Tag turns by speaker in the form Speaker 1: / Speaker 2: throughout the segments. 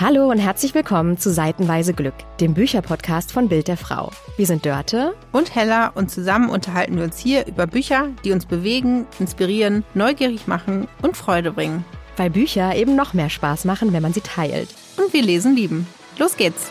Speaker 1: Hallo und herzlich willkommen zu Seitenweise Glück, dem Bücherpodcast von Bild der Frau. Wir sind Dörte
Speaker 2: und Hella und zusammen unterhalten wir uns hier über Bücher, die uns bewegen, inspirieren, neugierig machen und Freude bringen.
Speaker 1: Weil Bücher eben noch mehr Spaß machen, wenn man sie teilt.
Speaker 2: Und wir lesen lieben. Los geht's!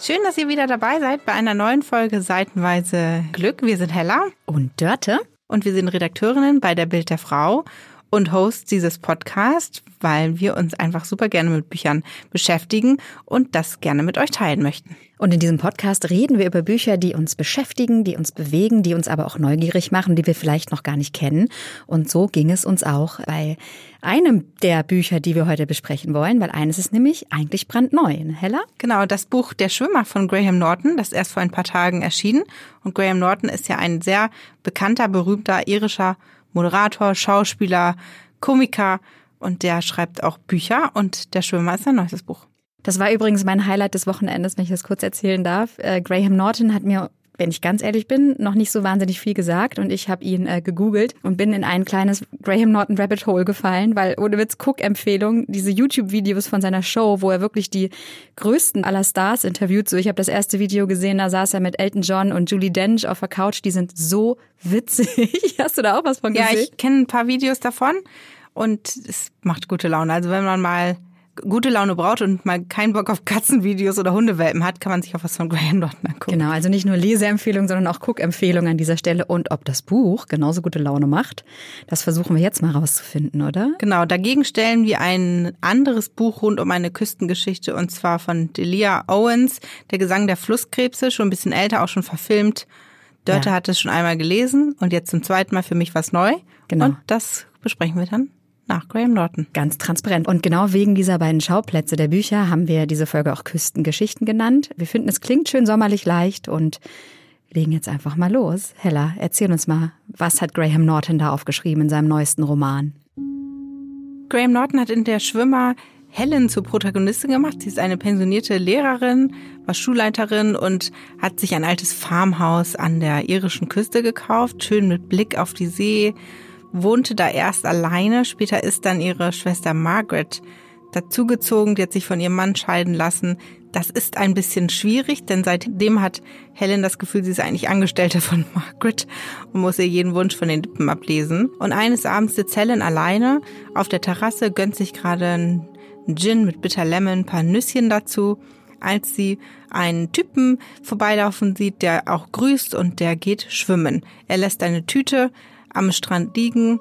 Speaker 2: Schön, dass ihr wieder dabei seid bei einer neuen Folge Seitenweise Glück. Wir sind Hella
Speaker 1: und Dörte
Speaker 2: und wir sind Redakteurinnen bei der Bild der Frau und Host dieses Podcasts, weil wir uns einfach super gerne mit Büchern beschäftigen und das gerne mit euch teilen möchten.
Speaker 1: Und in diesem Podcast reden wir über Bücher, die uns beschäftigen, die uns bewegen, die uns aber auch neugierig machen, die wir vielleicht noch gar nicht kennen. Und so ging es uns auch bei einem der Bücher, die wir heute besprechen wollen, weil eines ist nämlich eigentlich brandneu. Ne, Hella?
Speaker 2: Genau, das Buch Der Schwimmer von Graham Norton, das erst vor ein paar Tagen erschienen. Und Graham Norton ist ja ein sehr bekannter, berühmter irischer Moderator, Schauspieler, Komiker und der schreibt auch Bücher und Der Schwimmer ist sein neuestes Buch.
Speaker 1: Das war übrigens mein Highlight des Wochenendes, wenn ich das kurz erzählen darf. Äh, Graham Norton hat mir wenn ich ganz ehrlich bin, noch nicht so wahnsinnig viel gesagt und ich habe ihn äh, gegoogelt und bin in ein kleines Graham Norton Rabbit Hole gefallen, weil ohne Witz Cook-Empfehlung, diese YouTube-Videos von seiner Show, wo er wirklich die größten aller Stars interviewt. So, ich habe das erste Video gesehen, da saß er mit Elton John und Julie Dench auf der Couch, die sind so witzig. Hast du da auch was von gesehen?
Speaker 2: Ja, ich kenne ein paar Videos davon und es macht gute Laune. Also wenn man mal gute Laune braucht und mal keinen Bock auf Katzenvideos oder Hundewelpen hat, kann man sich auch was von Graham Norton angucken.
Speaker 1: Genau, also nicht nur Leseempfehlungen, sondern auch Guckempfehlungen an dieser Stelle. Und ob das Buch genauso gute Laune macht, das versuchen wir jetzt mal rauszufinden, oder?
Speaker 2: Genau, dagegen stellen wir ein anderes Buch rund um eine Küstengeschichte und zwar von Delia Owens, Der Gesang der Flusskrebse, schon ein bisschen älter, auch schon verfilmt. Dörte ja. hat es schon einmal gelesen und jetzt zum zweiten Mal für mich was neu. Genau. Und das besprechen wir dann nach Graham Norton.
Speaker 1: Ganz transparent. Und genau wegen dieser beiden Schauplätze der Bücher haben wir diese Folge auch Küstengeschichten genannt. Wir finden, es klingt schön sommerlich leicht und legen jetzt einfach mal los. Hella, erzähl uns mal, was hat Graham Norton da aufgeschrieben in seinem neuesten Roman?
Speaker 2: Graham Norton hat in der Schwimmer Helen zur Protagonistin gemacht. Sie ist eine pensionierte Lehrerin, war Schulleiterin und hat sich ein altes Farmhaus an der irischen Küste gekauft, schön mit Blick auf die See wohnte da erst alleine. Später ist dann ihre Schwester Margaret dazugezogen. Die hat sich von ihrem Mann scheiden lassen. Das ist ein bisschen schwierig, denn seitdem hat Helen das Gefühl, sie ist eigentlich Angestellte von Margaret und muss ihr jeden Wunsch von den Lippen ablesen. Und eines Abends sitzt Helen alleine auf der Terrasse, gönnt sich gerade einen Gin mit Bitter Lemon, ein paar Nüsschen dazu, als sie einen Typen vorbeilaufen sieht, der auch grüßt und der geht schwimmen. Er lässt eine Tüte am Strand liegen,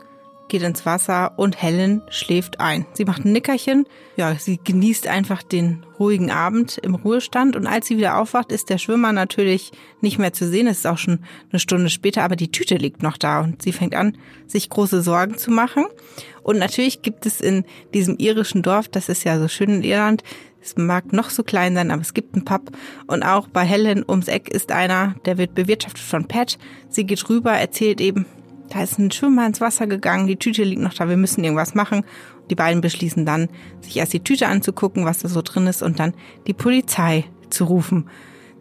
Speaker 2: geht ins Wasser und Helen schläft ein. Sie macht ein Nickerchen. Ja, sie genießt einfach den ruhigen Abend im Ruhestand und als sie wieder aufwacht, ist der Schwimmer natürlich nicht mehr zu sehen. Es ist auch schon eine Stunde später, aber die Tüte liegt noch da und sie fängt an, sich große Sorgen zu machen. Und natürlich gibt es in diesem irischen Dorf, das ist ja so schön in Irland, es mag noch so klein sein, aber es gibt einen Pub. Und auch bei Helen ums Eck ist einer, der wird bewirtschaftet von Pat. Sie geht rüber, erzählt eben, da ist ein Schwimmer ins Wasser gegangen, die Tüte liegt noch da, wir müssen irgendwas machen. Die beiden beschließen dann, sich erst die Tüte anzugucken, was da so drin ist, und dann die Polizei zu rufen.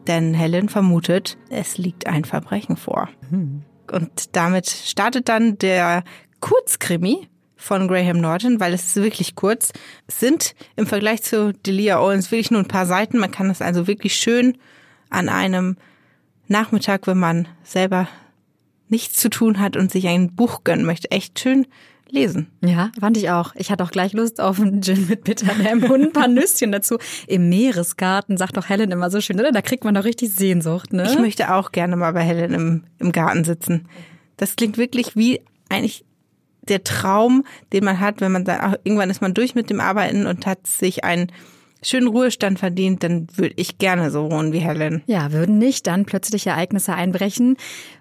Speaker 2: Denn Helen vermutet, es liegt ein Verbrechen vor. Mhm. Und damit startet dann der Kurzkrimi von Graham Norton, weil es ist wirklich kurz. Es sind im Vergleich zu Delia Owens wirklich nur ein paar Seiten. Man kann es also wirklich schön an einem Nachmittag, wenn man selber nichts zu tun hat und sich ein Buch gönnen möchte, echt schön lesen.
Speaker 1: Ja, fand ich auch. Ich hatte auch gleich Lust auf einen Gin mit Bitternem und ein paar Nüsschen dazu. Im Meeresgarten, sagt doch Helen immer so schön, oder? Da kriegt man doch richtig Sehnsucht, ne?
Speaker 2: Ich möchte auch gerne mal bei Helen im, im Garten sitzen. Das klingt wirklich wie eigentlich der Traum, den man hat, wenn man sagt, ach, irgendwann ist man durch mit dem Arbeiten und hat sich ein schönen Ruhestand verdient, dann würde ich gerne so wohnen wie Helen.
Speaker 1: Ja, würden nicht dann plötzlich Ereignisse einbrechen,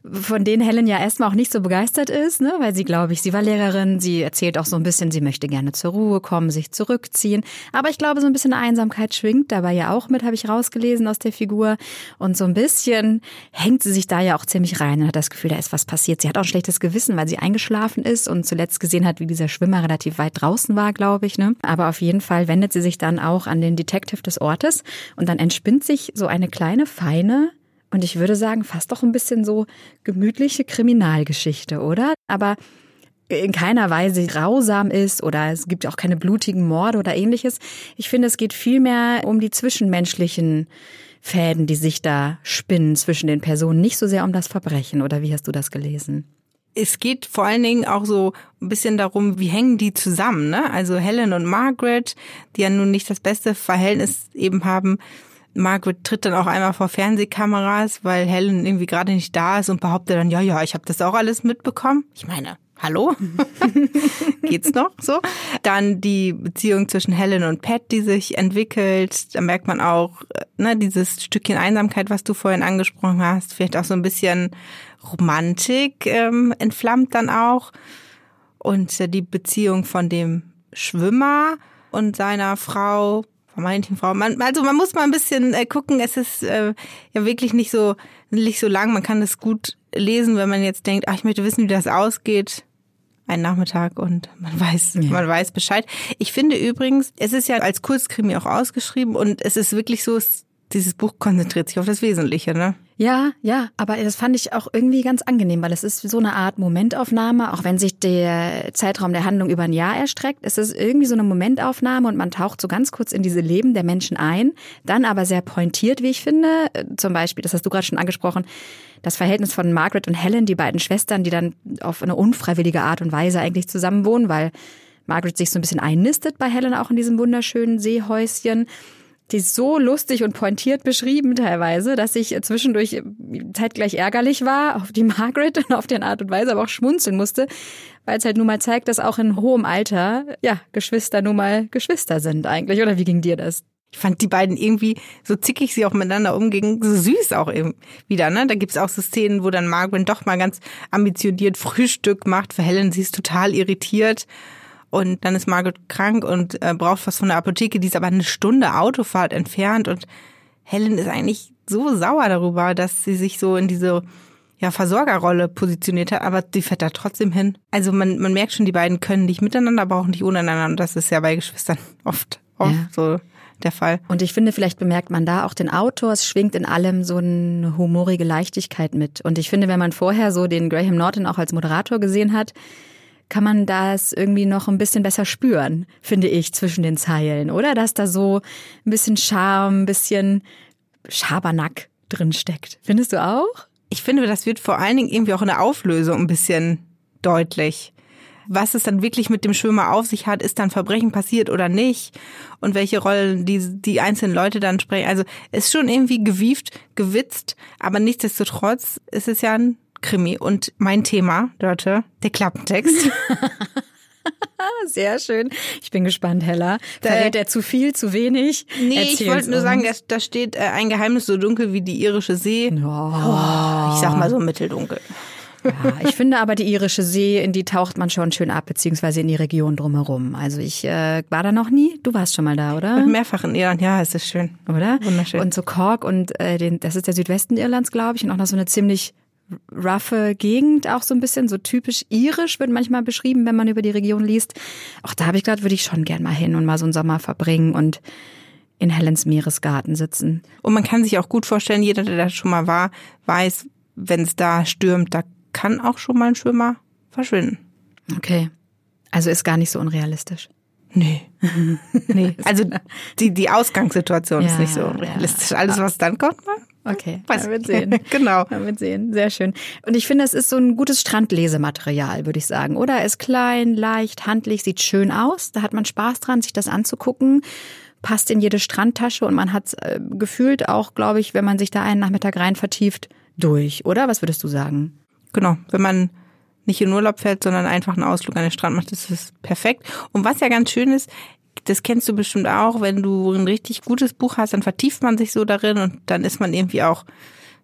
Speaker 1: von denen Helen ja erstmal auch nicht so begeistert ist, ne? weil sie, glaube ich, sie war Lehrerin, sie erzählt auch so ein bisschen, sie möchte gerne zur Ruhe kommen, sich zurückziehen. Aber ich glaube, so ein bisschen Einsamkeit schwingt dabei ja auch mit, habe ich rausgelesen aus der Figur. Und so ein bisschen hängt sie sich da ja auch ziemlich rein und hat das Gefühl, da ist was passiert. Sie hat auch ein schlechtes Gewissen, weil sie eingeschlafen ist und zuletzt gesehen hat, wie dieser Schwimmer relativ weit draußen war, glaube ich. Ne? Aber auf jeden Fall wendet sie sich dann auch an den den Detective des Ortes und dann entspinnt sich so eine kleine, feine und ich würde sagen fast doch ein bisschen so gemütliche Kriminalgeschichte, oder? Aber in keiner Weise grausam ist oder es gibt auch keine blutigen Morde oder ähnliches. Ich finde, es geht vielmehr um die zwischenmenschlichen Fäden, die sich da spinnen zwischen den Personen, nicht so sehr um das Verbrechen. Oder wie hast du das gelesen?
Speaker 2: Es geht vor allen Dingen auch so ein bisschen darum, wie hängen die zusammen, ne? Also Helen und Margaret, die ja nun nicht das beste Verhältnis eben haben. Margaret tritt dann auch einmal vor Fernsehkameras, weil Helen irgendwie gerade nicht da ist und behauptet dann, ja, ja, ich habe das auch alles mitbekommen. Ich meine, hallo? Geht's noch so? Dann die Beziehung zwischen Helen und Pat, die sich entwickelt. Da merkt man auch, ne, dieses Stückchen Einsamkeit, was du vorhin angesprochen hast, vielleicht auch so ein bisschen Romantik ähm, entflammt dann auch. Und äh, die Beziehung von dem Schwimmer und seiner Frau, vermeintlichen Frau. Man, also man muss mal ein bisschen äh, gucken, es ist äh, ja wirklich nicht so, nicht so lang. Man kann es gut lesen, wenn man jetzt denkt, ach, ich möchte wissen, wie das ausgeht. Ein Nachmittag und man weiß, ja. man weiß Bescheid. Ich finde übrigens, es ist ja als Kurzkrimi auch ausgeschrieben und es ist wirklich so, es dieses Buch konzentriert sich auf das Wesentliche, ne?
Speaker 1: Ja, ja, aber das fand ich auch irgendwie ganz angenehm, weil es ist so eine Art Momentaufnahme, auch wenn sich der Zeitraum der Handlung über ein Jahr erstreckt. Es ist irgendwie so eine Momentaufnahme und man taucht so ganz kurz in diese Leben der Menschen ein, dann aber sehr pointiert, wie ich finde. Zum Beispiel, das hast du gerade schon angesprochen, das Verhältnis von Margaret und Helen, die beiden Schwestern, die dann auf eine unfreiwillige Art und Weise eigentlich zusammenwohnen, weil Margaret sich so ein bisschen einnistet bei Helen auch in diesem wunderschönen Seehäuschen die ist so lustig und pointiert beschrieben teilweise, dass ich zwischendurch zeitgleich ärgerlich war auf die Margaret und auf die Art und Weise, aber auch schmunzeln musste, weil es halt nun mal zeigt, dass auch in hohem Alter, ja, Geschwister nun mal Geschwister sind eigentlich. Oder wie ging dir das?
Speaker 2: Ich fand die beiden irgendwie, so zickig sie auch miteinander umgingen, so süß auch eben wieder, ne? Da gibt's auch so Szenen, wo dann Margaret doch mal ganz ambitioniert Frühstück macht. Für Helen, sie ist total irritiert. Und dann ist Margaret krank und äh, braucht was von der Apotheke, die ist aber eine Stunde Autofahrt entfernt. Und Helen ist eigentlich so sauer darüber, dass sie sich so in diese ja, Versorgerrolle positioniert hat, aber die fährt da trotzdem hin. Also man, man merkt schon, die beiden können nicht miteinander, aber auch nicht untereinander. Und das ist ja bei Geschwistern oft, oft ja. so der Fall.
Speaker 1: Und ich finde, vielleicht bemerkt man da auch den Autor, es schwingt in allem so eine humorige Leichtigkeit mit. Und ich finde, wenn man vorher so den Graham Norton auch als Moderator gesehen hat, kann man das irgendwie noch ein bisschen besser spüren, finde ich, zwischen den Zeilen, oder? Dass da so ein bisschen Charme, ein bisschen Schabernack drin steckt. Findest du auch?
Speaker 2: Ich finde, das wird vor allen Dingen irgendwie auch in der Auflösung ein bisschen deutlich. Was es dann wirklich mit dem Schwimmer auf sich hat, ist dann Verbrechen passiert oder nicht und welche Rollen die, die einzelnen Leute dann sprechen. Also es ist schon irgendwie gewieft, gewitzt, aber nichtsdestotrotz ist es ja ein Krimi. Und mein Thema, Dörte, der Klappentext.
Speaker 1: Sehr schön. Ich bin gespannt, Hella. Verrät er zu viel, zu wenig?
Speaker 2: Nee, Erzähl's ich wollte nur sagen, da steht äh, ein Geheimnis so dunkel wie die irische See. Oh. Oh, ich sag mal so mitteldunkel.
Speaker 1: Ja, ich finde aber die irische See, in die taucht man schon schön ab, beziehungsweise in die Region drumherum. Also ich äh, war da noch nie. Du warst schon mal da, oder?
Speaker 2: Mehrfach in Irland, ja, es ist schön.
Speaker 1: Oder? Wunderschön. Und so Cork und äh, den, das ist der Südwesten Irlands, glaube ich, und auch noch so eine ziemlich roughe Gegend, auch so ein bisschen so typisch irisch, wird manchmal beschrieben, wenn man über die Region liest. Auch da habe ich gedacht, würde ich schon gern mal hin und mal so einen Sommer verbringen und in Helens Meeresgarten sitzen.
Speaker 2: Und man kann sich auch gut vorstellen, jeder, der da schon mal war, weiß, wenn es da stürmt, da kann auch schon mal ein Schwimmer verschwinden.
Speaker 1: Okay. Also ist gar nicht so unrealistisch.
Speaker 2: Nee. nee. Also die, die Ausgangssituation ja, ist nicht so unrealistisch. Alles, was dann kommt, mal
Speaker 1: Okay, Was? wir sehen.
Speaker 2: genau.
Speaker 1: Wir sehen. Sehr schön. Und ich finde, es ist so ein gutes Strandlesematerial, würde ich sagen. Oder ist klein, leicht, handlich, sieht schön aus. Da hat man Spaß dran, sich das anzugucken. Passt in jede Strandtasche und man hat äh, gefühlt auch, glaube ich, wenn man sich da einen Nachmittag rein vertieft, durch, oder? Was würdest du sagen?
Speaker 2: Genau. Wenn man nicht in Urlaub fährt, sondern einfach einen Ausflug an den Strand macht, ist es perfekt. Und was ja ganz schön ist, das kennst du bestimmt auch, wenn du ein richtig gutes Buch hast, dann vertieft man sich so darin und dann ist man irgendwie auch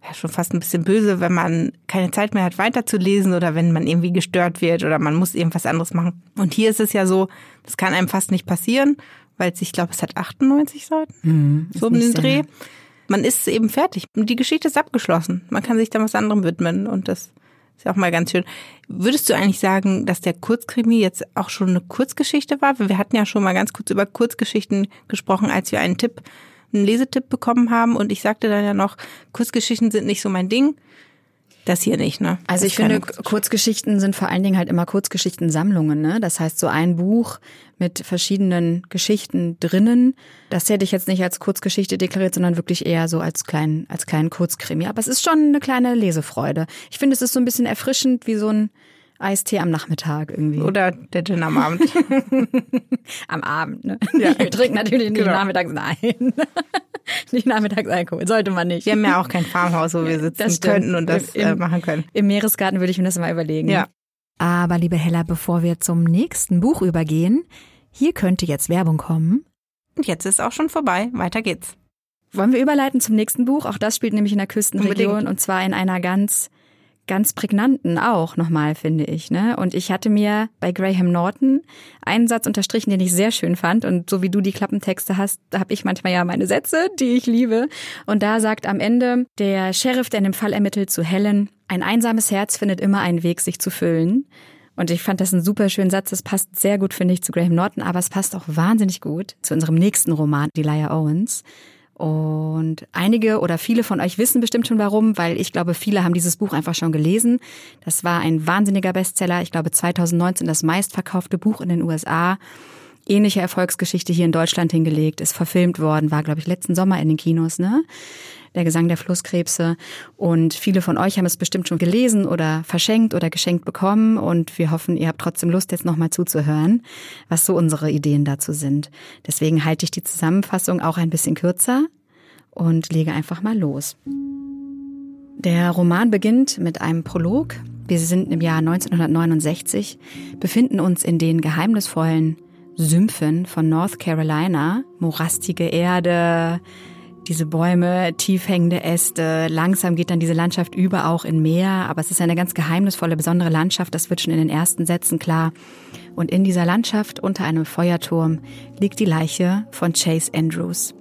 Speaker 2: ja, schon fast ein bisschen böse, wenn man keine Zeit mehr hat, weiterzulesen oder wenn man irgendwie gestört wird oder man muss irgendwas anderes machen. Und hier ist es ja so, das kann einem fast nicht passieren, weil es, ich glaube, es hat 98 Seiten, mhm, so um den Dreh. Man ist eben fertig. Die Geschichte ist abgeschlossen. Man kann sich dann was anderem widmen und das ist ja auch mal ganz schön. Würdest du eigentlich sagen, dass der Kurzkrimi jetzt auch schon eine Kurzgeschichte war? Wir hatten ja schon mal ganz kurz über Kurzgeschichten gesprochen, als wir einen Tipp, einen Lesetipp bekommen haben. Und ich sagte dann ja noch, Kurzgeschichten sind nicht so mein Ding. Das hier nicht, ne?
Speaker 1: Also ich finde, Kurzgeschichten sind vor allen Dingen halt immer Kurzgeschichtensammlungen, ne? Das heißt, so ein Buch mit verschiedenen Geschichten drinnen, das hätte ich jetzt nicht als Kurzgeschichte deklariert, sondern wirklich eher so als kleinen, als kleinen Kurzkrimi. Aber es ist schon eine kleine Lesefreude. Ich finde, es ist so ein bisschen erfrischend wie so ein Eistee am Nachmittag irgendwie.
Speaker 2: Oder der Gin am Abend.
Speaker 1: am Abend, ne? Ja. Wir trinken natürlich nicht genau. nachmittags, nein. nicht nachmittags Alkohol, sollte man nicht.
Speaker 2: Wir haben ja auch kein Farmhaus, wo wir sitzen könnten und das Im, äh, machen können.
Speaker 1: Im Meeresgarten würde ich mir das mal überlegen. Ja. Aber liebe Hella, bevor wir zum nächsten Buch übergehen, hier könnte jetzt Werbung kommen.
Speaker 2: Und jetzt ist auch schon vorbei. Weiter geht's.
Speaker 1: Wollen wir überleiten zum nächsten Buch? Auch das spielt nämlich in der Küstenregion Unbedingt. und zwar in einer ganz ganz prägnanten auch nochmal, finde ich. Ne? Und ich hatte mir bei Graham Norton einen Satz unterstrichen, den ich sehr schön fand. Und so wie du die Klappentexte hast, habe ich manchmal ja meine Sätze, die ich liebe. Und da sagt am Ende der Sheriff, der in dem Fall ermittelt, zu Helen, ein einsames Herz findet immer einen Weg, sich zu füllen. Und ich fand das einen super schönen Satz. Das passt sehr gut, finde ich, zu Graham Norton, aber es passt auch wahnsinnig gut zu unserem nächsten Roman, Delia Owens. Und einige oder viele von euch wissen bestimmt schon warum, weil ich glaube, viele haben dieses Buch einfach schon gelesen. Das war ein wahnsinniger Bestseller. Ich glaube, 2019 das meistverkaufte Buch in den USA. Ähnliche Erfolgsgeschichte hier in Deutschland hingelegt, ist verfilmt worden, war, glaube ich, letzten Sommer in den Kinos, ne? Der Gesang der Flusskrebse. Und viele von euch haben es bestimmt schon gelesen oder verschenkt oder geschenkt bekommen. Und wir hoffen, ihr habt trotzdem Lust, jetzt nochmal zuzuhören, was so unsere Ideen dazu sind. Deswegen halte ich die Zusammenfassung auch ein bisschen kürzer und lege einfach mal los. Der Roman beginnt mit einem Prolog. Wir sind im Jahr 1969, befinden uns in den geheimnisvollen Sümpfen von North Carolina, morastige Erde, diese Bäume, tief hängende Äste. Langsam geht dann diese Landschaft über auch in Meer, aber es ist eine ganz geheimnisvolle, besondere Landschaft. Das wird schon in den ersten Sätzen klar. Und in dieser Landschaft unter einem Feuerturm liegt die Leiche von Chase Andrews.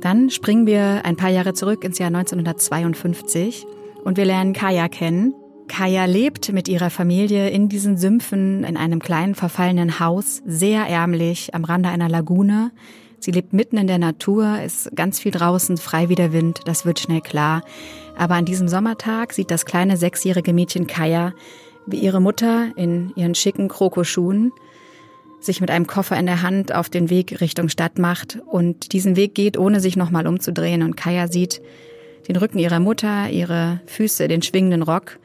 Speaker 1: Dann springen wir ein paar Jahre zurück ins Jahr 1952 und wir lernen Kaya kennen. Kaya lebt mit ihrer Familie in diesen Sümpfen in einem kleinen verfallenen Haus, sehr ärmlich am Rande einer Lagune. Sie lebt mitten in der Natur, ist ganz viel draußen, frei wie der Wind, das wird schnell klar. Aber an diesem Sommertag sieht das kleine sechsjährige Mädchen Kaya, wie ihre Mutter in ihren schicken Krokoschuhen sich mit einem Koffer in der Hand auf den Weg Richtung Stadt macht und diesen Weg geht, ohne sich nochmal umzudrehen. Und Kaya sieht den Rücken ihrer Mutter, ihre Füße, den schwingenden Rock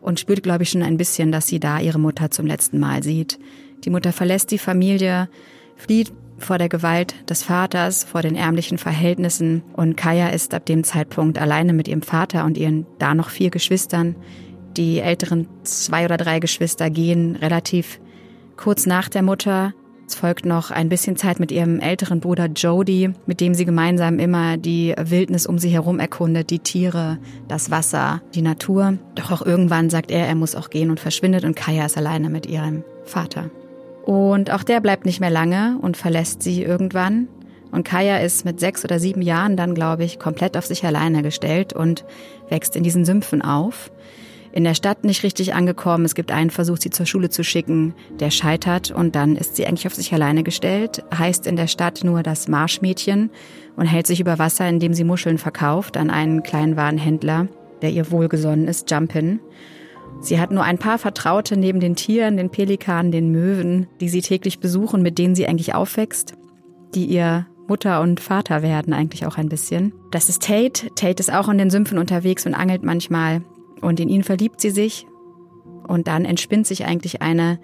Speaker 1: und spürt, glaube ich, schon ein bisschen, dass sie da ihre Mutter zum letzten Mal sieht. Die Mutter verlässt die Familie, flieht vor der Gewalt des Vaters, vor den ärmlichen Verhältnissen und Kaya ist ab dem Zeitpunkt alleine mit ihrem Vater und ihren da noch vier Geschwistern. Die älteren zwei oder drei Geschwister gehen relativ kurz nach der Mutter. Es folgt noch ein bisschen Zeit mit ihrem älteren Bruder Jody, mit dem sie gemeinsam immer die Wildnis um sie herum erkundet, die Tiere, das Wasser, die Natur. Doch auch irgendwann sagt er, er muss auch gehen und verschwindet und Kaya ist alleine mit ihrem Vater. Und auch der bleibt nicht mehr lange und verlässt sie irgendwann. Und Kaya ist mit sechs oder sieben Jahren dann, glaube ich, komplett auf sich alleine gestellt und wächst in diesen Sümpfen auf. In der Stadt nicht richtig angekommen. Es gibt einen Versuch, sie zur Schule zu schicken, der scheitert und dann ist sie eigentlich auf sich alleine gestellt. Heißt in der Stadt nur das Marschmädchen und hält sich über Wasser, indem sie Muscheln verkauft an einen kleinen Warenhändler, der ihr wohlgesonnen ist, Jumpin. Sie hat nur ein paar Vertraute neben den Tieren, den Pelikanen, den Möwen, die sie täglich besuchen, mit denen sie eigentlich aufwächst, die ihr Mutter und Vater werden eigentlich auch ein bisschen. Das ist Tate. Tate ist auch in den Sümpfen unterwegs und angelt manchmal. Und in ihn verliebt sie sich. Und dann entspinnt sich eigentlich eine,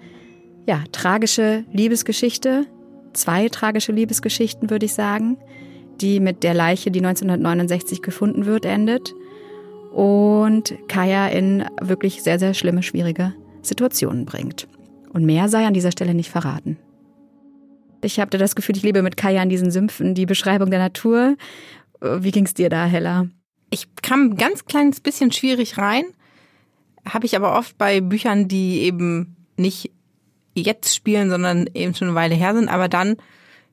Speaker 1: ja, tragische Liebesgeschichte. Zwei tragische Liebesgeschichten, würde ich sagen, die mit der Leiche, die 1969 gefunden wird, endet und Kaya in wirklich sehr, sehr schlimme, schwierige Situationen bringt. Und mehr sei an dieser Stelle nicht verraten. Ich habe das Gefühl, ich lebe mit Kaya in diesen Sümpfen. Die Beschreibung der Natur. Wie ging's dir da, Hella?
Speaker 2: Ich kam ein ganz kleines bisschen schwierig rein. Habe ich aber oft bei Büchern, die eben nicht jetzt spielen, sondern eben schon eine Weile her sind. Aber dann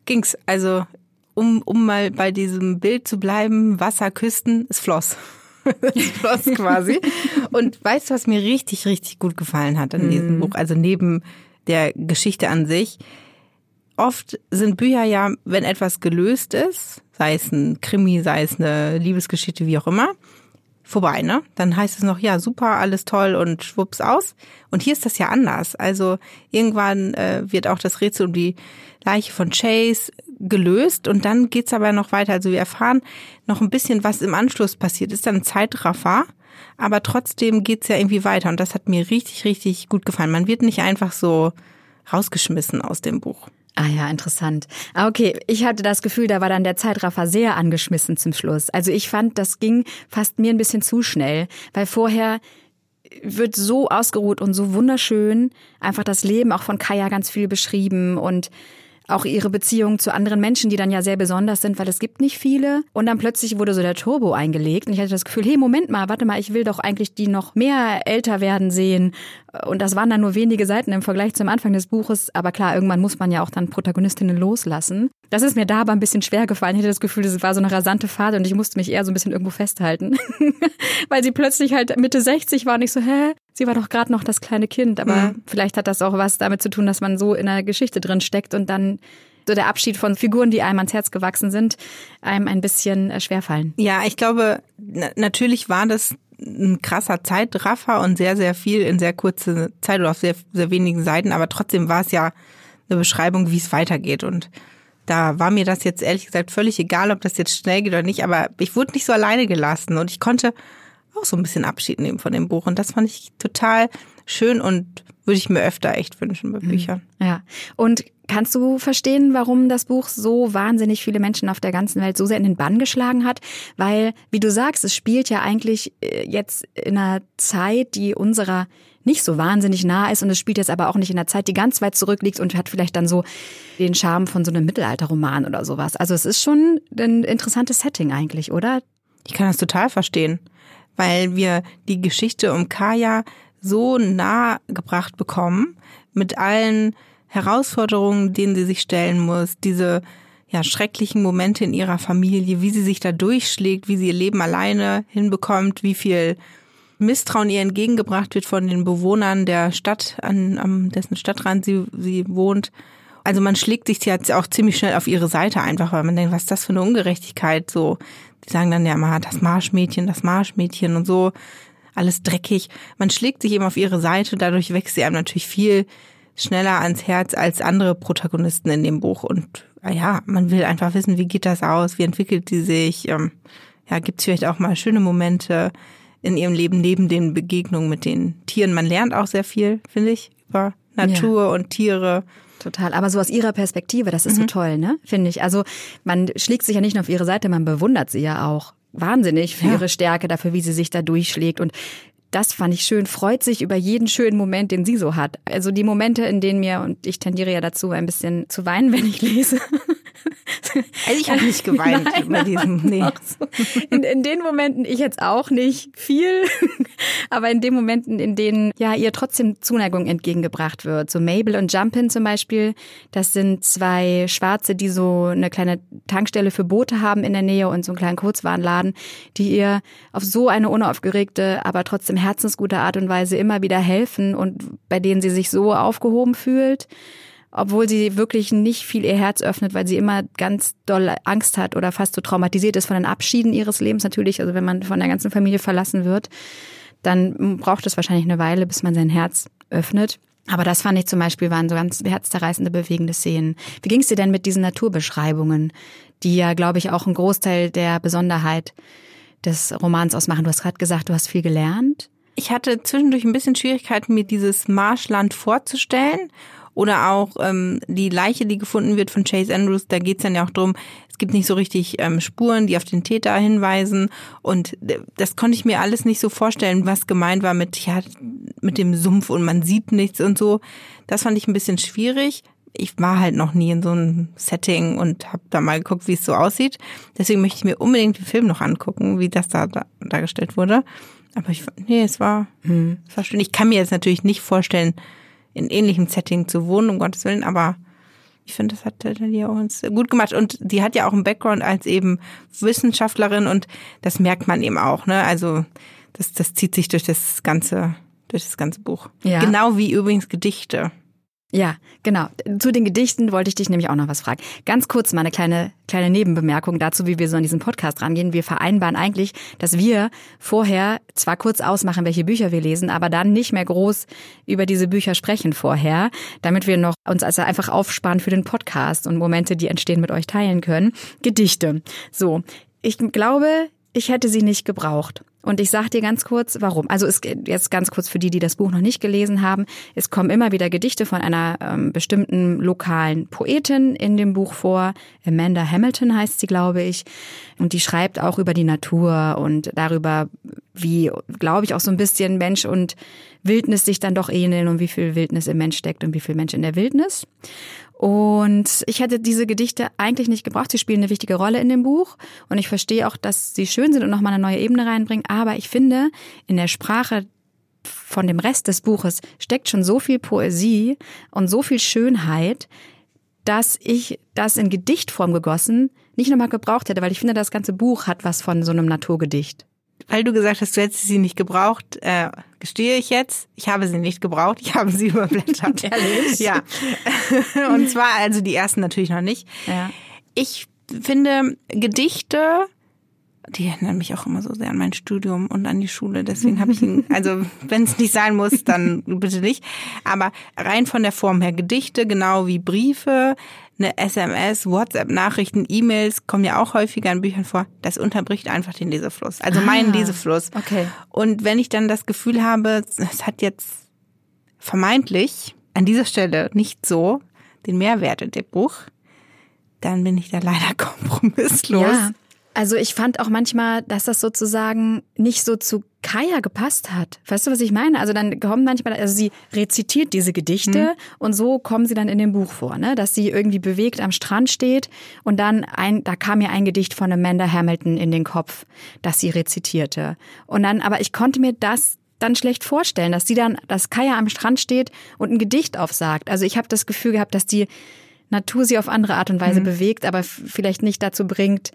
Speaker 2: ging's. Also, um, um mal bei diesem Bild zu bleiben, Wasser, Küsten, es floss. Schloss quasi. Und weißt du, was mir richtig, richtig gut gefallen hat an diesem mhm. Buch? Also neben der Geschichte an sich. Oft sind Bücher ja, wenn etwas gelöst ist, sei es ein Krimi, sei es eine Liebesgeschichte, wie auch immer, vorbei, ne? Dann heißt es noch, ja, super, alles toll und schwupps aus. Und hier ist das ja anders. Also irgendwann äh, wird auch das Rätsel um die Leiche von Chase gelöst und dann geht's aber noch weiter. Also wir erfahren noch ein bisschen, was im Anschluss passiert. Ist dann ein Zeitraffer, aber trotzdem geht's ja irgendwie weiter und das hat mir richtig, richtig gut gefallen. Man wird nicht einfach so rausgeschmissen aus dem Buch.
Speaker 1: Ah ja, interessant. Ah, okay, ich hatte das Gefühl, da war dann der Zeitraffer sehr angeschmissen zum Schluss. Also ich fand, das ging fast mir ein bisschen zu schnell, weil vorher wird so ausgeruht und so wunderschön einfach das Leben auch von Kaya ganz viel beschrieben und auch ihre Beziehung zu anderen Menschen, die dann ja sehr besonders sind, weil es gibt nicht viele. Und dann plötzlich wurde so der Turbo eingelegt und ich hatte das Gefühl, hey, Moment mal, warte mal, ich will doch eigentlich die noch mehr älter werden sehen. Und das waren dann nur wenige Seiten im Vergleich zum Anfang des Buches. Aber klar, irgendwann muss man ja auch dann Protagonistinnen loslassen. Das ist mir da aber ein bisschen schwer gefallen. Ich hatte das Gefühl, das war so eine rasante Fahrt und ich musste mich eher so ein bisschen irgendwo festhalten. weil sie plötzlich halt Mitte 60 war und ich so, hä? Sie war doch gerade noch das kleine Kind, aber mhm. vielleicht hat das auch was damit zu tun, dass man so in der Geschichte drin steckt und dann so der Abschied von Figuren, die einem ans Herz gewachsen sind, einem ein bisschen äh, schwerfallen.
Speaker 2: Ja, ich glaube, natürlich war das ein krasser Zeitraffer und sehr, sehr viel in sehr kurzer Zeit oder auf sehr, sehr wenigen Seiten, aber trotzdem war es ja eine Beschreibung, wie es weitergeht und da war mir das jetzt ehrlich gesagt völlig egal, ob das jetzt schnell geht oder nicht, aber ich wurde nicht so alleine gelassen und ich konnte auch so ein bisschen Abschied nehmen von dem Buch. Und das fand ich total schön und würde ich mir öfter echt wünschen bei mhm. Büchern.
Speaker 1: Ja. Und kannst du verstehen, warum das Buch so wahnsinnig viele Menschen auf der ganzen Welt so sehr in den Bann geschlagen hat? Weil, wie du sagst, es spielt ja eigentlich äh, jetzt in einer Zeit, die unserer nicht so wahnsinnig nah ist und es spielt jetzt aber auch nicht in einer Zeit, die ganz weit zurückliegt und hat vielleicht dann so den Charme von so einem Mittelalterroman oder sowas. Also es ist schon ein interessantes Setting eigentlich, oder?
Speaker 2: Ich kann das total verstehen weil wir die Geschichte um Kaya so nah gebracht bekommen mit allen Herausforderungen, denen sie sich stellen muss, diese ja, schrecklichen Momente in ihrer Familie, wie sie sich da durchschlägt, wie sie ihr Leben alleine hinbekommt, wie viel Misstrauen ihr entgegengebracht wird von den Bewohnern der Stadt, an, an dessen Stadtrand sie, sie wohnt. Also man schlägt sich jetzt auch ziemlich schnell auf ihre Seite einfach, weil man denkt, was ist das für eine Ungerechtigkeit? So, die sagen dann ja immer, das Marschmädchen, das Marschmädchen und so, alles dreckig. Man schlägt sich eben auf ihre Seite, dadurch wächst sie einem natürlich viel schneller ans Herz als andere Protagonisten in dem Buch. Und ah ja, man will einfach wissen, wie geht das aus, wie entwickelt die sich, ähm, ja, gibt es vielleicht auch mal schöne Momente in ihrem Leben neben den Begegnungen mit den Tieren. Man lernt auch sehr viel, finde ich, über Natur ja. und Tiere.
Speaker 1: Total, aber so aus ihrer Perspektive, das ist mhm. so toll, ne? Finde ich. Also man schlägt sich ja nicht nur auf ihre Seite, man bewundert sie ja auch wahnsinnig für ja. ihre Stärke, dafür, wie sie sich da durchschlägt. Und das fand ich schön, freut sich über jeden schönen Moment, den sie so hat. Also die Momente, in denen mir, und ich tendiere ja dazu, ein bisschen zu weinen, wenn ich lese.
Speaker 2: Also ich habe nicht geweint Nein, bei diesem. Nee.
Speaker 1: So. In, in den Momenten, ich jetzt auch nicht viel, aber in den Momenten, in denen ja ihr trotzdem Zuneigung entgegengebracht wird. So Mabel und Jumpin zum Beispiel, das sind zwei Schwarze, die so eine kleine Tankstelle für Boote haben in der Nähe und so einen kleinen Kurzwarenladen, die ihr auf so eine unaufgeregte, aber trotzdem herzensgute Art und Weise immer wieder helfen und bei denen sie sich so aufgehoben fühlt obwohl sie wirklich nicht viel ihr Herz öffnet, weil sie immer ganz doll Angst hat oder fast so traumatisiert ist von den Abschieden ihres Lebens natürlich. Also wenn man von der ganzen Familie verlassen wird, dann braucht es wahrscheinlich eine Weile, bis man sein Herz öffnet. Aber das fand ich zum Beispiel waren so ganz herzzerreißende, bewegende Szenen. Wie ging es dir denn mit diesen Naturbeschreibungen, die ja, glaube ich, auch einen Großteil der Besonderheit des Romans ausmachen? Du hast gerade gesagt, du hast viel gelernt.
Speaker 2: Ich hatte zwischendurch ein bisschen Schwierigkeiten, mir dieses Marschland vorzustellen oder auch ähm, die Leiche, die gefunden wird von Chase Andrews, da geht's dann ja auch drum, es gibt nicht so richtig ähm, Spuren, die auf den Täter hinweisen. Und das konnte ich mir alles nicht so vorstellen, was gemeint war mit, ja, mit dem Sumpf und man sieht nichts und so. Das fand ich ein bisschen schwierig. Ich war halt noch nie in so einem Setting und habe da mal geguckt, wie es so aussieht. Deswegen möchte ich mir unbedingt den Film noch angucken, wie das da, da dargestellt wurde. Aber ich, nee, es war, hm. es war schön. Ich kann mir jetzt natürlich nicht vorstellen, in ähnlichem Setting zu wohnen, um Gottes Willen, aber ich finde, das hat auch uns gut gemacht. Und die hat ja auch einen Background als eben Wissenschaftlerin und das merkt man eben auch, ne? Also das, das zieht sich durch das ganze, durch das ganze Buch. Ja. Genau wie übrigens Gedichte.
Speaker 1: Ja, genau. Zu den Gedichten wollte ich dich nämlich auch noch was fragen. Ganz kurz mal eine kleine, kleine Nebenbemerkung dazu, wie wir so an diesen Podcast rangehen. Wir vereinbaren eigentlich, dass wir vorher zwar kurz ausmachen, welche Bücher wir lesen, aber dann nicht mehr groß über diese Bücher sprechen vorher, damit wir noch uns also einfach aufsparen für den Podcast und Momente, die entstehen, mit euch teilen können. Gedichte. So. Ich glaube, ich hätte sie nicht gebraucht. Und ich sage dir ganz kurz, warum. Also es jetzt ganz kurz für die, die das Buch noch nicht gelesen haben. Es kommen immer wieder Gedichte von einer ähm, bestimmten lokalen Poetin in dem Buch vor. Amanda Hamilton heißt sie, glaube ich. Und die schreibt auch über die Natur und darüber, wie, glaube ich, auch so ein bisschen Mensch und Wildnis sich dann doch ähneln und wie viel Wildnis im Mensch steckt und wie viel Mensch in der Wildnis. Und ich hätte diese Gedichte eigentlich nicht gebraucht. Sie spielen eine wichtige Rolle in dem Buch. Und ich verstehe auch, dass sie schön sind und nochmal eine neue Ebene reinbringen. Aber ich finde, in der Sprache von dem Rest des Buches steckt schon so viel Poesie und so viel Schönheit, dass ich das in Gedichtform gegossen nicht nochmal gebraucht hätte, weil ich finde, das ganze Buch hat was von so einem Naturgedicht
Speaker 2: weil du gesagt hast, du hättest sie nicht gebraucht, äh, gestehe ich jetzt, ich habe sie nicht gebraucht, ich habe sie überblättert.
Speaker 1: Ehrlich?
Speaker 2: Ja. Und zwar also die ersten natürlich noch nicht.
Speaker 1: Ja.
Speaker 2: Ich finde Gedichte die erinnern mich auch immer so sehr an mein Studium und an die Schule. Deswegen habe ich ihn, also wenn es nicht sein muss, dann bitte nicht. Aber rein von der Form her, Gedichte, genau wie Briefe, eine SMS, WhatsApp-Nachrichten, E-Mails kommen ja auch häufiger in Büchern vor. Das unterbricht einfach den Lesefluss. Also ah, meinen Lesefluss.
Speaker 1: Okay.
Speaker 2: Und wenn ich dann das Gefühl habe, es hat jetzt vermeintlich an dieser Stelle nicht so den Mehrwert in dem Buch, dann bin ich da leider kompromisslos.
Speaker 1: Ja. Also ich fand auch manchmal, dass das sozusagen nicht so zu Kaya gepasst hat. Weißt du, was ich meine? Also dann kommen manchmal, also sie rezitiert diese Gedichte mhm. und so kommen sie dann in dem Buch vor, ne? Dass sie irgendwie bewegt am Strand steht und dann ein, da kam mir ein Gedicht von Amanda Hamilton in den Kopf, das sie rezitierte. Und dann, aber ich konnte mir das dann schlecht vorstellen, dass sie dann, dass Kaya am Strand steht und ein Gedicht aufsagt. Also ich habe das Gefühl gehabt, dass die Natur sie auf andere Art und Weise mhm. bewegt, aber vielleicht nicht dazu bringt,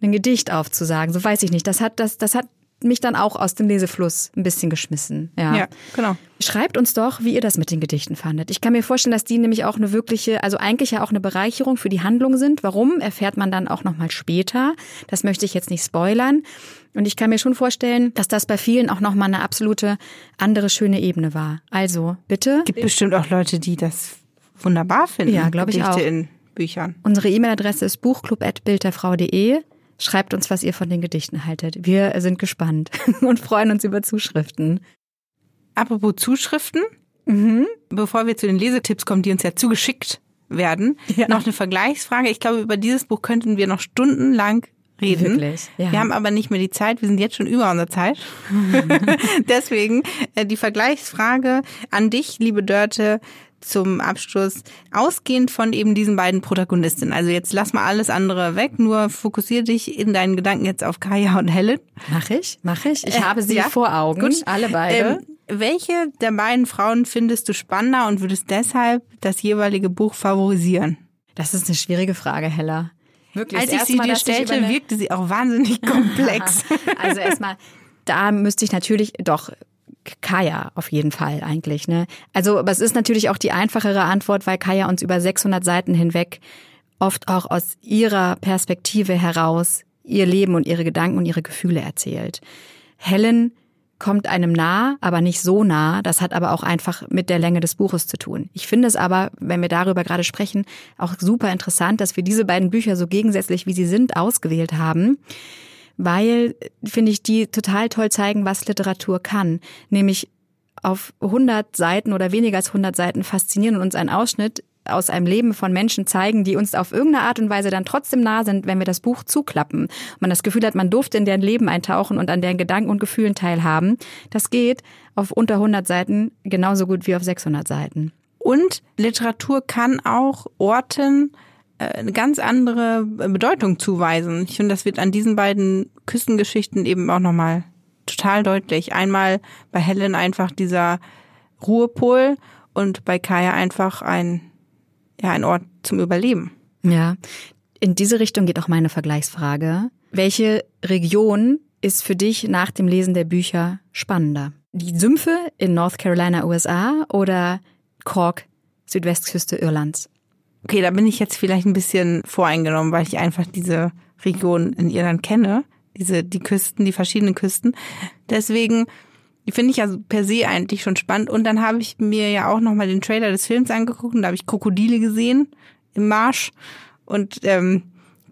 Speaker 1: ein Gedicht aufzusagen. So weiß ich nicht. Das hat, das, das hat mich dann auch aus dem Lesefluss ein bisschen geschmissen. Ja.
Speaker 2: ja, genau.
Speaker 1: Schreibt uns doch, wie ihr das mit den Gedichten fandet. Ich kann mir vorstellen, dass die nämlich auch eine wirkliche, also eigentlich ja auch eine Bereicherung für die Handlung sind. Warum, erfährt man dann auch nochmal später. Das möchte ich jetzt nicht spoilern. Und ich kann mir schon vorstellen, dass das bei vielen auch nochmal eine absolute andere schöne Ebene war. Also, bitte.
Speaker 2: Gibt bestimmt auch Leute, die das wunderbar finden.
Speaker 1: Ja, glaube ich auch.
Speaker 2: in Büchern.
Speaker 1: Unsere E-Mail-Adresse ist buchclub.bildderfrau.de. Schreibt uns, was ihr von den Gedichten haltet. Wir sind gespannt und freuen uns über Zuschriften.
Speaker 2: Apropos Zuschriften, mhm. bevor wir zu den Lesetipps kommen, die uns ja zugeschickt werden, ja. noch eine Vergleichsfrage. Ich glaube, über dieses Buch könnten wir noch stundenlang reden.
Speaker 1: Wirklich? Ja.
Speaker 2: Wir haben aber nicht mehr die Zeit. Wir sind jetzt schon über unserer Zeit. Deswegen äh, die Vergleichsfrage an dich, liebe Dörte zum Abschluss, ausgehend von eben diesen beiden Protagonistinnen. Also jetzt lass mal alles andere weg, nur fokussiere dich in deinen Gedanken jetzt auf Kaya und Helen.
Speaker 1: Mach ich, mach ich. Ich äh, habe sie ja, vor Augen,
Speaker 2: gut.
Speaker 1: alle beide.
Speaker 2: Ähm, welche der beiden Frauen findest du spannender und würdest deshalb das jeweilige Buch favorisieren?
Speaker 1: Das ist eine schwierige Frage, Hella.
Speaker 2: Wirklich. Als ich sie dir stellte, wirkte sie auch wahnsinnig komplex.
Speaker 1: also erstmal, da müsste ich natürlich doch Kaya auf jeden Fall eigentlich. Ne? Also, aber es ist natürlich auch die einfachere Antwort, weil Kaya uns über 600 Seiten hinweg oft auch aus ihrer Perspektive heraus ihr Leben und ihre Gedanken und ihre Gefühle erzählt. Helen kommt einem nah, aber nicht so nah. Das hat aber auch einfach mit der Länge des Buches zu tun. Ich finde es aber, wenn wir darüber gerade sprechen, auch super interessant, dass wir diese beiden Bücher so gegensätzlich, wie sie sind, ausgewählt haben weil, finde ich, die total toll zeigen, was Literatur kann. Nämlich auf 100 Seiten oder weniger als 100 Seiten faszinieren und uns einen Ausschnitt aus einem Leben von Menschen zeigen, die uns auf irgendeine Art und Weise dann trotzdem nah sind, wenn wir das Buch zuklappen. Man das Gefühl hat, man durfte in deren Leben eintauchen und an deren Gedanken und Gefühlen teilhaben. Das geht auf unter 100 Seiten genauso gut wie auf 600 Seiten.
Speaker 2: Und Literatur kann auch Orten äh, eine ganz andere Bedeutung zuweisen. Ich finde, das wird an diesen beiden Küstengeschichten eben auch nochmal total deutlich. Einmal bei Helen einfach dieser Ruhepol und bei Kaya einfach ein, ja, ein Ort zum Überleben.
Speaker 1: Ja, in diese Richtung geht auch meine Vergleichsfrage. Welche Region ist für dich nach dem Lesen der Bücher spannender? Die Sümpfe in North Carolina, USA oder Cork Südwestküste Irlands.
Speaker 2: Okay, da bin ich jetzt vielleicht ein bisschen voreingenommen, weil ich einfach diese Region in Irland kenne, diese die Küsten, die verschiedenen Küsten. Deswegen finde ich also per se eigentlich schon spannend. Und dann habe ich mir ja auch nochmal den Trailer des Films angeguckt und da habe ich Krokodile gesehen im Marsch. Und ähm,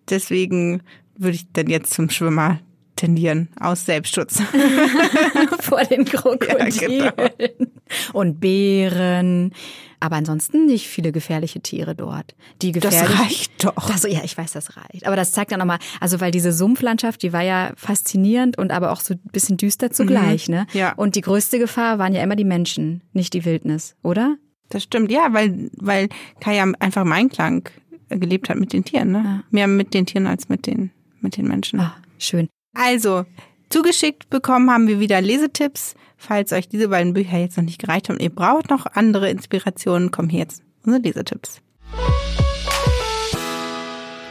Speaker 2: deswegen würde ich dann jetzt zum Schwimmer tendieren, aus Selbstschutz.
Speaker 1: Vor den Krokodilen. Ja, genau. Und Bären. Aber ansonsten nicht viele gefährliche Tiere dort. Die gefährlich,
Speaker 2: das reicht doch.
Speaker 1: Das, ja, ich weiß, das reicht. Aber das zeigt ja nochmal, also weil diese Sumpflandschaft, die war ja faszinierend und aber auch so ein bisschen düster zugleich, mhm. ne?
Speaker 2: Ja.
Speaker 1: Und die größte Gefahr waren ja immer die Menschen, nicht die Wildnis, oder?
Speaker 2: Das stimmt, ja, weil, weil Kaya einfach im Einklang gelebt hat mit den Tieren, ne? Ja. Mehr mit den Tieren als mit den, mit den Menschen.
Speaker 1: Ah, schön.
Speaker 2: Also, zugeschickt bekommen haben wir wieder Lesetipps. Falls euch diese beiden Bücher jetzt noch nicht gereicht haben und ihr braucht noch andere Inspirationen, kommen hier jetzt unsere Lesetipps.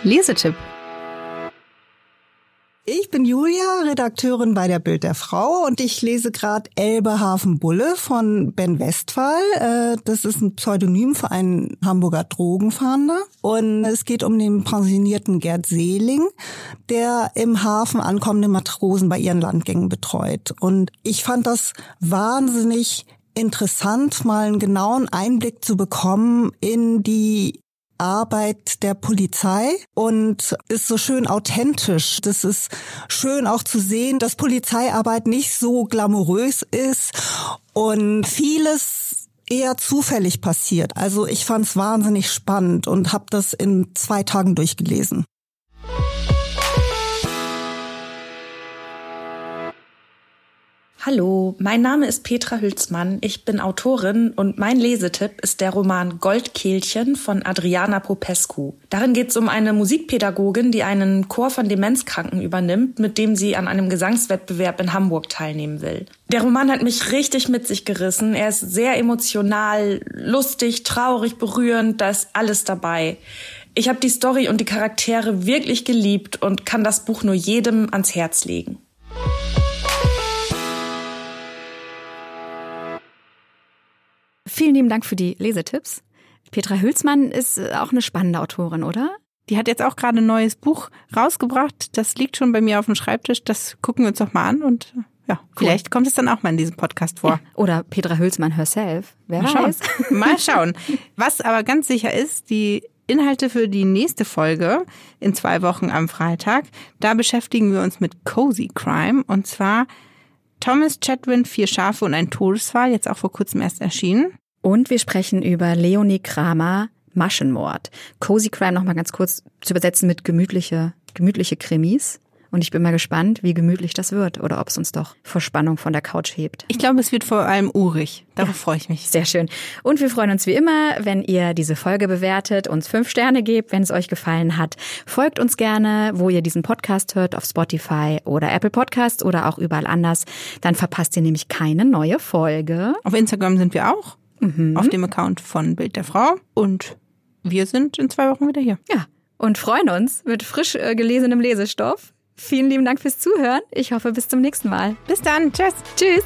Speaker 2: Lesetipp.
Speaker 3: Ich bin Julia, Redakteurin bei der Bild der Frau und ich lese gerade Elbehafen Bulle von Ben Westphal. Äh, das ist ein Pseudonym für einen Hamburger Drogenfahnder. Und es geht um den pensionierten Gerd Seeling, der im Hafen ankommende Matrosen bei ihren Landgängen betreut. Und ich fand das wahnsinnig interessant, mal einen genauen Einblick zu bekommen in die Arbeit der Polizei und ist so schön authentisch. Das ist schön auch zu sehen, dass Polizeiarbeit nicht so glamourös ist und vieles eher zufällig passiert. Also ich fand es wahnsinnig spannend und habe das in zwei Tagen durchgelesen.
Speaker 4: Hallo, mein Name ist Petra Hülsmann. Ich bin Autorin und mein Lesetipp ist der Roman Goldkehlchen von Adriana Popescu. Darin geht es um eine Musikpädagogin, die einen Chor von Demenzkranken übernimmt, mit dem sie an einem Gesangswettbewerb in Hamburg teilnehmen will. Der Roman hat mich richtig mit sich gerissen. Er ist sehr emotional, lustig, traurig, berührend, da ist alles dabei. Ich habe die Story und die Charaktere wirklich geliebt und kann das Buch nur jedem ans Herz legen.
Speaker 1: Vielen lieben Dank für die Lesetipps. Petra Hülsmann ist äh, auch eine spannende Autorin, oder?
Speaker 2: Die hat jetzt auch gerade ein neues Buch rausgebracht. Das liegt schon bei mir auf dem Schreibtisch. Das gucken wir uns doch mal an und äh, ja, cool. vielleicht kommt es dann auch mal in diesem Podcast vor.
Speaker 1: Oder Petra Hülsmann herself. Wer
Speaker 2: mal weiß. Schauen. mal schauen. Was aber ganz sicher ist, die Inhalte für die nächste Folge in zwei Wochen am Freitag, da beschäftigen wir uns mit Cozy Crime und zwar Thomas Chatwin, Vier Schafe und ein Todesfall, jetzt auch vor kurzem erst erschienen.
Speaker 1: Und wir sprechen über Leonie Kramer, Maschenmord. Cozy Crime nochmal ganz kurz zu übersetzen mit gemütliche, gemütliche Krimis. Und ich bin mal gespannt, wie gemütlich das wird oder ob es uns doch vor Spannung von der Couch hebt.
Speaker 2: Ich glaube, es wird vor allem urig. Darauf ja, freue ich mich.
Speaker 1: Sehr schön. Und wir freuen uns wie immer, wenn ihr diese Folge bewertet, uns fünf Sterne gebt, wenn es euch gefallen hat. Folgt uns gerne, wo ihr diesen Podcast hört, auf Spotify oder Apple Podcast oder auch überall anders. Dann verpasst ihr nämlich keine neue Folge.
Speaker 2: Auf Instagram sind wir auch mhm. auf dem Account von Bild der Frau. Und wir sind in zwei Wochen wieder hier.
Speaker 1: Ja, und freuen uns mit frisch äh, gelesenem Lesestoff. Vielen lieben Dank fürs Zuhören. Ich hoffe, bis zum nächsten Mal.
Speaker 2: Bis dann. Tschüss.
Speaker 1: Tschüss.